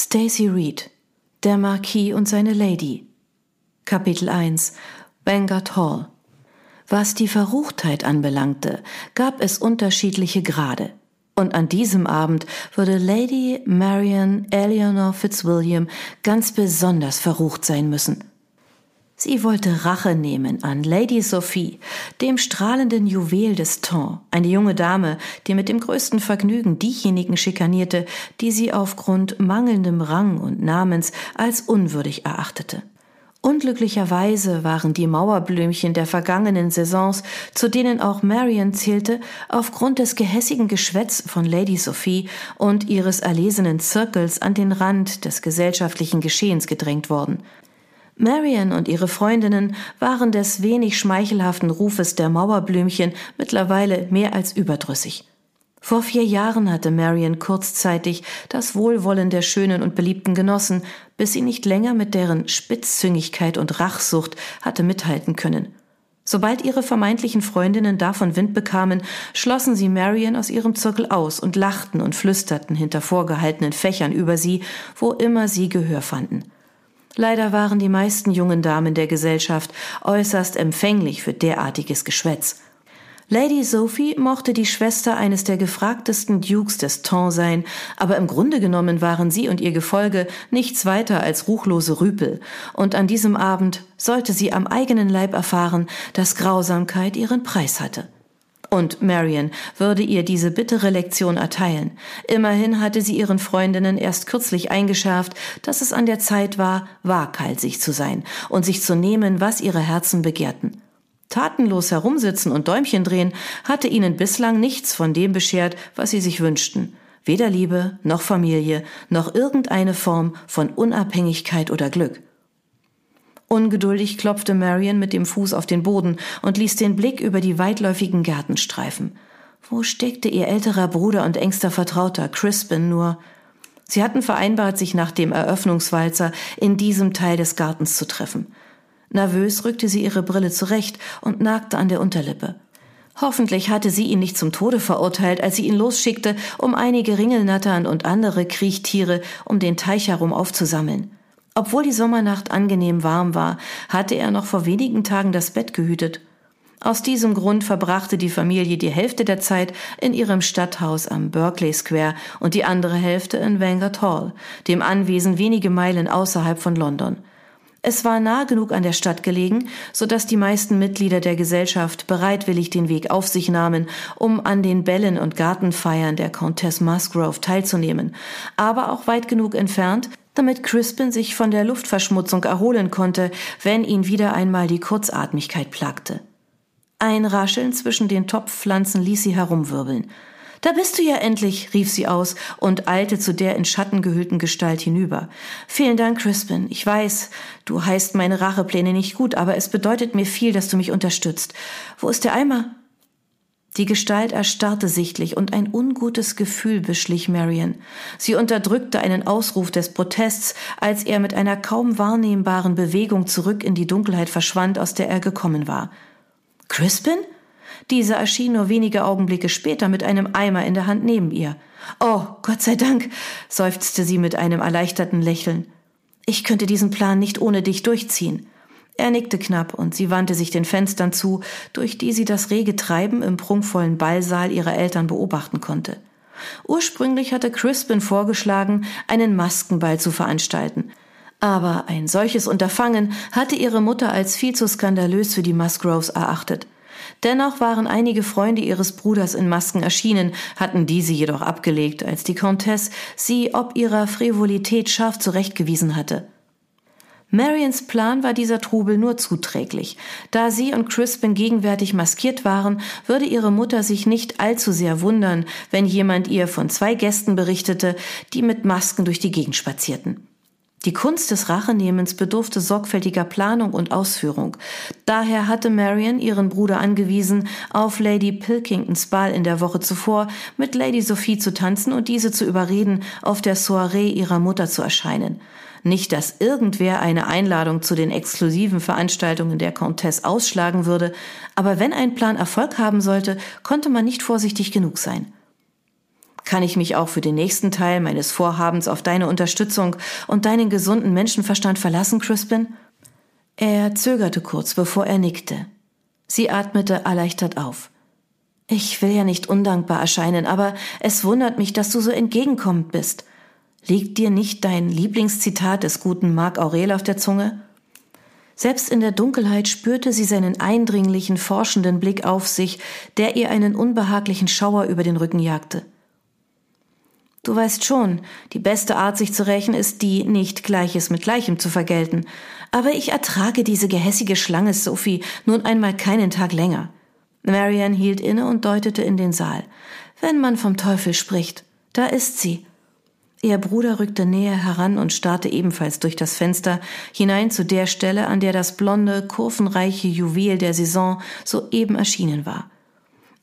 Stacy Reed Der Marquis und seine Lady Kapitel 1 Bangor Hall Was die Verruchtheit anbelangte, gab es unterschiedliche Grade. Und an diesem Abend würde Lady Marian Eleanor Fitzwilliam ganz besonders verrucht sein müssen. Sie wollte Rache nehmen an Lady Sophie, dem strahlenden Juwel des Ton, eine junge Dame, die mit dem größten Vergnügen diejenigen schikanierte, die sie aufgrund mangelndem Rang und Namens als unwürdig erachtete. Unglücklicherweise waren die Mauerblümchen der vergangenen Saisons, zu denen auch Marion zählte, aufgrund des gehässigen Geschwätz von Lady Sophie und ihres erlesenen Zirkels an den Rand des gesellschaftlichen Geschehens gedrängt worden. Marian und ihre Freundinnen waren des wenig schmeichelhaften Rufes der Mauerblümchen mittlerweile mehr als überdrüssig. Vor vier Jahren hatte Marian kurzzeitig das Wohlwollen der Schönen und Beliebten genossen, bis sie nicht länger mit deren Spitzzüngigkeit und Rachsucht hatte mithalten können. Sobald ihre vermeintlichen Freundinnen davon Wind bekamen, schlossen sie Marian aus ihrem Zirkel aus und lachten und flüsterten hinter vorgehaltenen Fächern über sie, wo immer sie Gehör fanden. Leider waren die meisten jungen Damen der Gesellschaft äußerst empfänglich für derartiges Geschwätz. Lady Sophie mochte die Schwester eines der gefragtesten Dukes des Ton sein, aber im Grunde genommen waren sie und ihr Gefolge nichts weiter als ruchlose Rüpel, und an diesem Abend sollte sie am eigenen Leib erfahren, dass Grausamkeit ihren Preis hatte. Und Marion würde ihr diese bittere Lektion erteilen. Immerhin hatte sie ihren Freundinnen erst kürzlich eingeschärft, dass es an der Zeit war, waghalsig zu sein und sich zu nehmen, was ihre Herzen begehrten. Tatenlos herumsitzen und Däumchen drehen hatte ihnen bislang nichts von dem beschert, was sie sich wünschten. Weder Liebe, noch Familie, noch irgendeine Form von Unabhängigkeit oder Glück. Ungeduldig klopfte Marion mit dem Fuß auf den Boden und ließ den Blick über die weitläufigen Gärten streifen. Wo steckte ihr älterer Bruder und engster Vertrauter Crispin nur? Sie hatten vereinbart, sich nach dem Eröffnungswalzer in diesem Teil des Gartens zu treffen. Nervös rückte sie ihre Brille zurecht und nagte an der Unterlippe. Hoffentlich hatte sie ihn nicht zum Tode verurteilt, als sie ihn losschickte, um einige Ringelnattern und andere Kriechtiere um den Teich herum aufzusammeln. Obwohl die Sommernacht angenehm warm war, hatte er noch vor wenigen Tagen das Bett gehütet. Aus diesem Grund verbrachte die Familie die Hälfte der Zeit in ihrem Stadthaus am Berkeley Square und die andere Hälfte in Vanguard Hall, dem Anwesen wenige Meilen außerhalb von London. Es war nah genug an der Stadt gelegen, so dass die meisten Mitglieder der Gesellschaft bereitwillig den Weg auf sich nahmen, um an den Bällen und Gartenfeiern der Countess Musgrove teilzunehmen, aber auch weit genug entfernt, damit Crispin sich von der Luftverschmutzung erholen konnte, wenn ihn wieder einmal die Kurzatmigkeit plagte. Ein Rascheln zwischen den Topfpflanzen ließ sie herumwirbeln. Da bist du ja endlich, rief sie aus und eilte zu der in Schatten gehüllten Gestalt hinüber. Vielen Dank, Crispin. Ich weiß, du heißt meine Rachepläne nicht gut, aber es bedeutet mir viel, dass du mich unterstützt. Wo ist der Eimer? Die Gestalt erstarrte sichtlich und ein ungutes Gefühl beschlich Marion. Sie unterdrückte einen Ausruf des Protests, als er mit einer kaum wahrnehmbaren Bewegung zurück in die Dunkelheit verschwand, aus der er gekommen war. Crispin? Dieser erschien nur wenige Augenblicke später mit einem Eimer in der Hand neben ihr. Oh, Gott sei Dank, seufzte sie mit einem erleichterten Lächeln. Ich könnte diesen Plan nicht ohne dich durchziehen. Er nickte knapp und sie wandte sich den Fenstern zu, durch die sie das rege Treiben im prunkvollen Ballsaal ihrer Eltern beobachten konnte. Ursprünglich hatte Crispin vorgeschlagen, einen Maskenball zu veranstalten. Aber ein solches Unterfangen hatte ihre Mutter als viel zu skandalös für die Musgroves erachtet. Dennoch waren einige Freunde ihres Bruders in Masken erschienen, hatten diese jedoch abgelegt, als die Comtesse sie ob ihrer Frivolität scharf zurechtgewiesen hatte. Marians Plan war dieser Trubel nur zuträglich. Da sie und Crispin gegenwärtig maskiert waren, würde ihre Mutter sich nicht allzu sehr wundern, wenn jemand ihr von zwei Gästen berichtete, die mit Masken durch die Gegend spazierten. Die Kunst des Rachenehmens bedurfte sorgfältiger Planung und Ausführung. Daher hatte Marion ihren Bruder angewiesen, auf Lady Pilkingtons Ball in der Woche zuvor mit Lady Sophie zu tanzen und diese zu überreden, auf der Soiree ihrer Mutter zu erscheinen. Nicht, dass irgendwer eine Einladung zu den exklusiven Veranstaltungen der Comtesse ausschlagen würde, aber wenn ein Plan Erfolg haben sollte, konnte man nicht vorsichtig genug sein. Kann ich mich auch für den nächsten Teil meines Vorhabens auf deine Unterstützung und deinen gesunden Menschenverstand verlassen, Crispin? Er zögerte kurz, bevor er nickte. Sie atmete erleichtert auf. Ich will ja nicht undankbar erscheinen, aber es wundert mich, dass du so entgegenkommend bist. Liegt dir nicht dein Lieblingszitat des guten Marc Aurel auf der Zunge? Selbst in der Dunkelheit spürte sie seinen eindringlichen, forschenden Blick auf sich, der ihr einen unbehaglichen Schauer über den Rücken jagte. Du weißt schon, die beste Art, sich zu rächen, ist die, nicht Gleiches mit Gleichem zu vergelten. Aber ich ertrage diese gehässige Schlange, Sophie, nun einmal keinen Tag länger. Marianne hielt inne und deutete in den Saal. Wenn man vom Teufel spricht, da ist sie. Ihr Bruder rückte näher heran und starrte ebenfalls durch das Fenster hinein zu der Stelle, an der das blonde, kurvenreiche Juwel der Saison soeben erschienen war.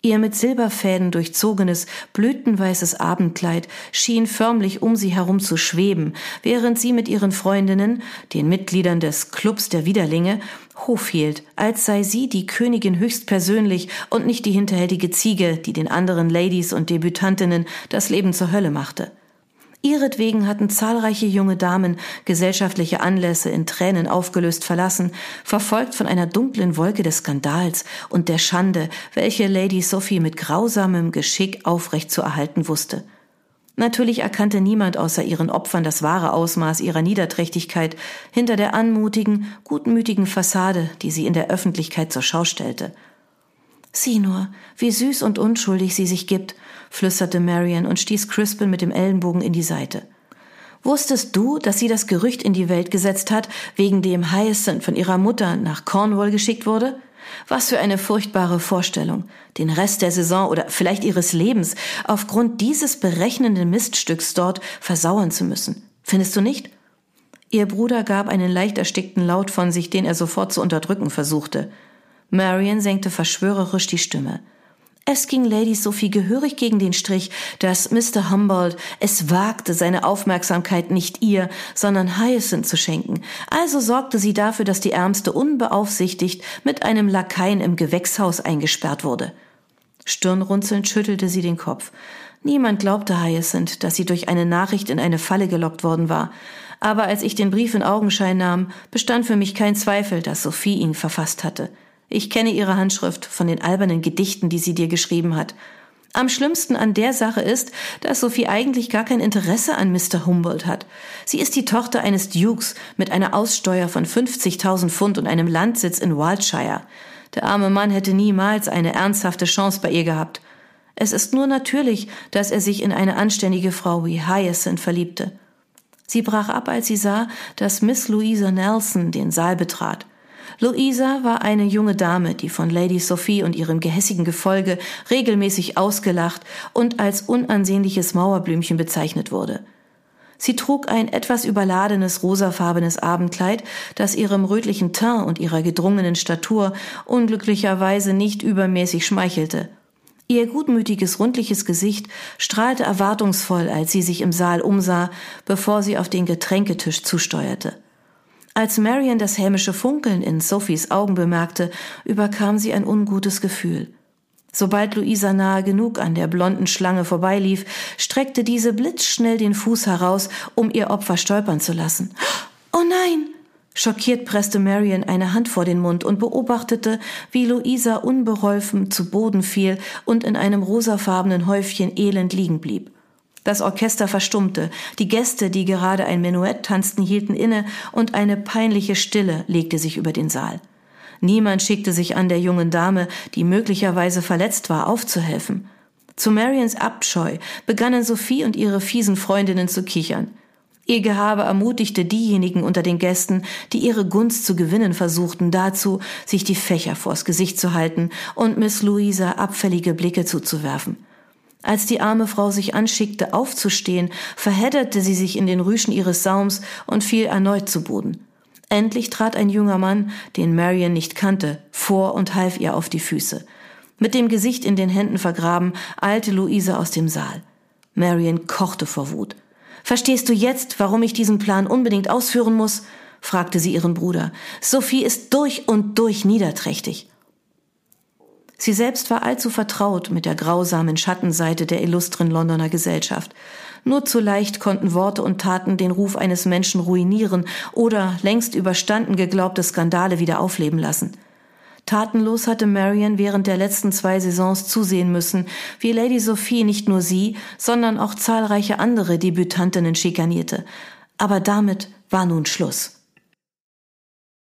Ihr mit Silberfäden durchzogenes, blütenweißes Abendkleid schien förmlich um sie herum zu schweben, während sie mit ihren Freundinnen, den Mitgliedern des Clubs der Widerlinge, Hof hielt, als sei sie die Königin höchstpersönlich und nicht die hinterhältige Ziege, die den anderen Ladies und Debütantinnen das Leben zur Hölle machte. Ihretwegen hatten zahlreiche junge Damen gesellschaftliche Anlässe in Tränen aufgelöst verlassen, verfolgt von einer dunklen Wolke des Skandals und der Schande, welche Lady Sophie mit grausamem Geschick aufrecht zu erhalten wusste. Natürlich erkannte niemand außer ihren Opfern das wahre Ausmaß ihrer Niederträchtigkeit hinter der anmutigen, gutmütigen Fassade, die sie in der Öffentlichkeit zur Schau stellte. Sieh nur, wie süß und unschuldig sie sich gibt, flüsterte Marian und stieß Crispin mit dem Ellenbogen in die Seite. Wusstest du, dass sie das Gerücht in die Welt gesetzt hat, wegen dem Hyacinth von ihrer Mutter nach Cornwall geschickt wurde? Was für eine furchtbare Vorstellung, den Rest der Saison oder vielleicht ihres Lebens aufgrund dieses berechnenden Miststücks dort versauern zu müssen. Findest du nicht? Ihr Bruder gab einen leicht erstickten Laut von sich, den er sofort zu unterdrücken versuchte. Marian senkte verschwörerisch die Stimme. Es ging Lady Sophie gehörig gegen den Strich, dass Mr. Humboldt es wagte, seine Aufmerksamkeit nicht ihr, sondern Hyacinth zu schenken. Also sorgte sie dafür, dass die Ärmste unbeaufsichtigt mit einem Lakaien im Gewächshaus eingesperrt wurde. Stirnrunzelnd schüttelte sie den Kopf. Niemand glaubte Hyacinth, dass sie durch eine Nachricht in eine Falle gelockt worden war. Aber als ich den Brief in Augenschein nahm, bestand für mich kein Zweifel, dass Sophie ihn verfasst hatte. Ich kenne ihre Handschrift von den albernen Gedichten, die sie dir geschrieben hat. Am schlimmsten an der Sache ist, dass Sophie eigentlich gar kein Interesse an Mr. Humboldt hat. Sie ist die Tochter eines Dukes mit einer Aussteuer von 50.000 Pfund und einem Landsitz in Wildshire. Der arme Mann hätte niemals eine ernsthafte Chance bei ihr gehabt. Es ist nur natürlich, dass er sich in eine anständige Frau wie Hyacinth verliebte. Sie brach ab, als sie sah, dass Miss Louisa Nelson den Saal betrat. Louisa war eine junge Dame, die von Lady Sophie und ihrem gehässigen Gefolge regelmäßig ausgelacht und als unansehnliches Mauerblümchen bezeichnet wurde. Sie trug ein etwas überladenes rosafarbenes Abendkleid, das ihrem rötlichen Teint und ihrer gedrungenen Statur unglücklicherweise nicht übermäßig schmeichelte. Ihr gutmütiges, rundliches Gesicht strahlte erwartungsvoll, als sie sich im Saal umsah, bevor sie auf den Getränketisch zusteuerte. Als Marian das hämische Funkeln in Sophies Augen bemerkte, überkam sie ein ungutes Gefühl. Sobald Luisa nahe genug an der blonden Schlange vorbeilief, streckte diese blitzschnell den Fuß heraus, um ihr Opfer stolpern zu lassen. Oh nein! Schockiert presste Marian eine Hand vor den Mund und beobachtete, wie Luisa unbeholfen zu Boden fiel und in einem rosafarbenen Häufchen elend liegen blieb. Das Orchester verstummte, die Gäste, die gerade ein Menuett tanzten, hielten inne und eine peinliche Stille legte sich über den Saal. Niemand schickte sich an, der jungen Dame, die möglicherweise verletzt war, aufzuhelfen. Zu Marians Abscheu begannen Sophie und ihre fiesen Freundinnen zu kichern. Ihr Gehabe ermutigte diejenigen unter den Gästen, die ihre Gunst zu gewinnen versuchten, dazu, sich die Fächer vors Gesicht zu halten und Miss Louisa abfällige Blicke zuzuwerfen. Als die arme Frau sich anschickte, aufzustehen, verhedderte sie sich in den Rüschen ihres Saums und fiel erneut zu Boden. Endlich trat ein junger Mann, den Marion nicht kannte, vor und half ihr auf die Füße. Mit dem Gesicht in den Händen vergraben, eilte Luise aus dem Saal. Marion kochte vor Wut. Verstehst du jetzt, warum ich diesen Plan unbedingt ausführen muss? fragte sie ihren Bruder. Sophie ist durch und durch niederträchtig. Sie selbst war allzu vertraut mit der grausamen Schattenseite der illustren Londoner Gesellschaft. Nur zu leicht konnten Worte und Taten den Ruf eines Menschen ruinieren oder längst überstanden geglaubte Skandale wieder aufleben lassen. Tatenlos hatte Marion während der letzten zwei Saisons zusehen müssen, wie Lady Sophie nicht nur sie, sondern auch zahlreiche andere Debütantinnen schikanierte. Aber damit war nun Schluss.